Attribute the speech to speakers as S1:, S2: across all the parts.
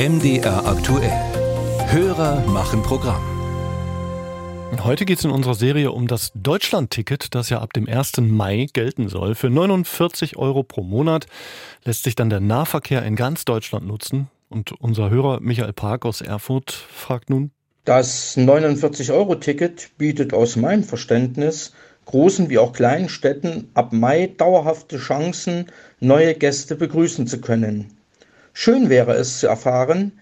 S1: MDR aktuell. Hörer machen Programm.
S2: Heute geht es in unserer Serie um das Deutschland-Ticket, das ja ab dem 1. Mai gelten soll. Für 49 Euro pro Monat lässt sich dann der Nahverkehr in ganz Deutschland nutzen. Und unser Hörer Michael Park aus Erfurt fragt nun.
S3: Das 49-Euro-Ticket bietet aus meinem Verständnis großen wie auch kleinen Städten ab Mai dauerhafte Chancen, neue Gäste begrüßen zu können. Schön wäre es zu erfahren,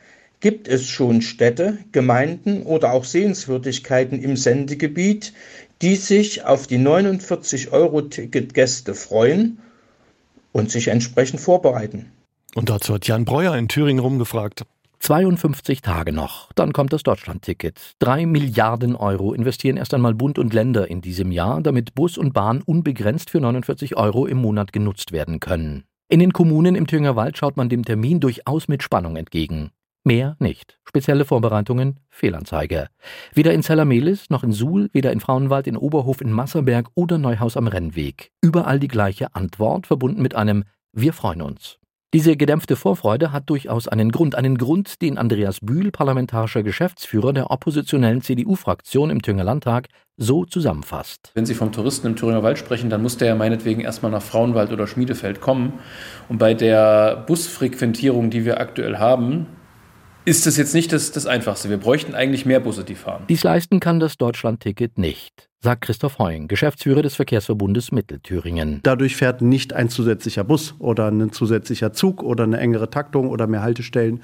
S3: gibt es schon Städte, Gemeinden oder auch Sehenswürdigkeiten im Sendegebiet, die sich auf die 49-Euro-Ticket-Gäste freuen und sich entsprechend vorbereiten.
S2: Und dazu hat Jan Breuer in Thüringen rumgefragt.
S4: 52 Tage noch, dann kommt das Deutschlandticket. Drei Milliarden Euro investieren erst einmal Bund und Länder in diesem Jahr, damit Bus und Bahn unbegrenzt für 49 Euro im Monat genutzt werden können. In den Kommunen im Thüringer Wald schaut man dem Termin durchaus mit Spannung entgegen. Mehr nicht. Spezielle Vorbereitungen, Fehlanzeige. Weder in Zellermelis noch in Suhl, weder in Frauenwald, in Oberhof, in Masserberg oder Neuhaus am Rennweg. Überall die gleiche Antwort, verbunden mit einem Wir freuen uns. Diese gedämpfte Vorfreude hat durchaus einen Grund, einen Grund, den Andreas Bühl, parlamentarischer Geschäftsführer der oppositionellen CDU-Fraktion im Thüringer Landtag, so zusammenfasst.
S5: Wenn Sie vom Touristen im Thüringer Wald sprechen, dann muss der ja meinetwegen erstmal nach Frauenwald oder Schmiedefeld kommen. Und bei der Busfrequentierung, die wir aktuell haben, ist das jetzt nicht das, das Einfachste. Wir bräuchten eigentlich mehr Busse, die fahren.
S4: Dies leisten kann das Deutschland-Ticket nicht, sagt Christoph Heuing, Geschäftsführer des Verkehrsverbundes Mittelthüringen.
S6: Dadurch fährt nicht ein zusätzlicher Bus oder ein zusätzlicher Zug oder eine engere Taktung oder mehr Haltestellen.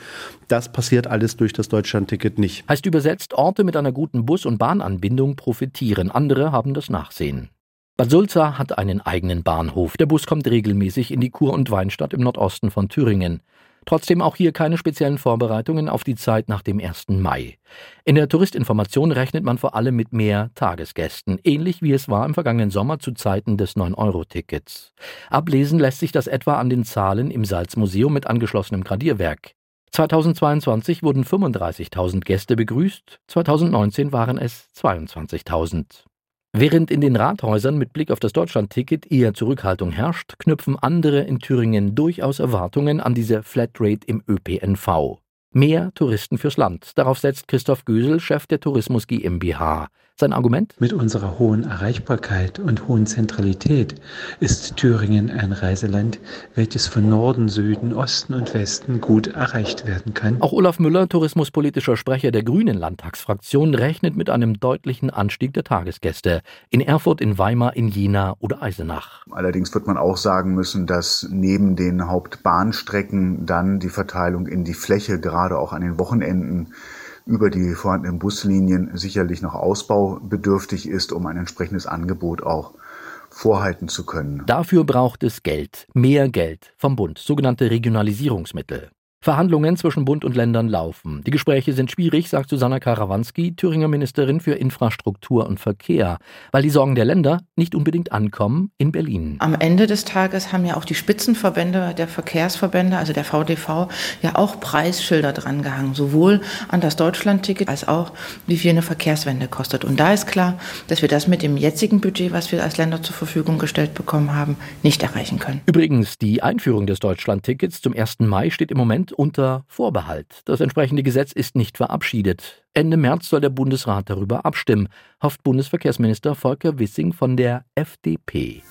S6: Das passiert alles durch das Deutschland-Ticket nicht.
S4: Heißt übersetzt, Orte mit einer guten Bus- und Bahnanbindung profitieren, andere haben das Nachsehen. Bad Sulza hat einen eigenen Bahnhof. Der Bus kommt regelmäßig in die Kur- und Weinstadt im Nordosten von Thüringen. Trotzdem auch hier keine speziellen Vorbereitungen auf die Zeit nach dem 1. Mai. In der Touristinformation rechnet man vor allem mit mehr Tagesgästen, ähnlich wie es war im vergangenen Sommer zu Zeiten des 9-Euro-Tickets. Ablesen lässt sich das etwa an den Zahlen im Salzmuseum mit angeschlossenem Gradierwerk. 2022 wurden 35.000 Gäste begrüßt, 2019 waren es 22.000. Während in den Rathäusern mit Blick auf das Deutschlandticket eher Zurückhaltung herrscht, knüpfen andere in Thüringen durchaus Erwartungen an diese Flatrate im ÖPNV. Mehr Touristen fürs Land. Darauf setzt Christoph Gösel, Chef der Tourismus GmbH. Sein Argument?
S7: Mit unserer hohen Erreichbarkeit und hohen Zentralität ist Thüringen ein Reiseland, welches von Norden, Süden, Osten und Westen gut erreicht werden kann.
S4: Auch Olaf Müller, tourismuspolitischer Sprecher der Grünen Landtagsfraktion, rechnet mit einem deutlichen Anstieg der Tagesgäste. In Erfurt, in Weimar, in Jena oder Eisenach.
S8: Allerdings wird man auch sagen müssen, dass neben den Hauptbahnstrecken dann die Verteilung in die Fläche, gerade auch an den Wochenenden, über die vorhandenen Buslinien sicherlich noch ausbaubedürftig ist, um ein entsprechendes Angebot auch vorhalten zu können.
S4: Dafür braucht es Geld, mehr Geld vom Bund, sogenannte Regionalisierungsmittel. Verhandlungen zwischen Bund und Ländern laufen. Die Gespräche sind schwierig, sagt Susanna Karawanski, Thüringer Ministerin für Infrastruktur und Verkehr, weil die Sorgen der Länder nicht unbedingt ankommen in Berlin.
S9: Am Ende des Tages haben ja auch die Spitzenverbände der Verkehrsverbände, also der VDV, ja auch Preisschilder drangehangen, sowohl an das Deutschlandticket als auch, wie viel eine Verkehrswende kostet. Und da ist klar, dass wir das mit dem jetzigen Budget, was wir als Länder zur Verfügung gestellt bekommen haben, nicht erreichen können.
S4: Übrigens, die Einführung des Deutschlandtickets zum 1. Mai steht im Moment unter Vorbehalt. Das entsprechende Gesetz ist nicht verabschiedet. Ende März soll der Bundesrat darüber abstimmen, hofft Bundesverkehrsminister Volker Wissing von der FDP.